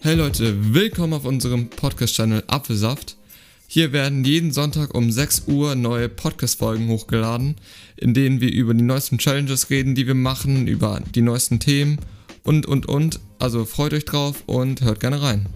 Hey Leute, willkommen auf unserem Podcast-Channel Apfelsaft. Hier werden jeden Sonntag um 6 Uhr neue Podcast-Folgen hochgeladen, in denen wir über die neuesten Challenges reden, die wir machen, über die neuesten Themen und und und. Also freut euch drauf und hört gerne rein.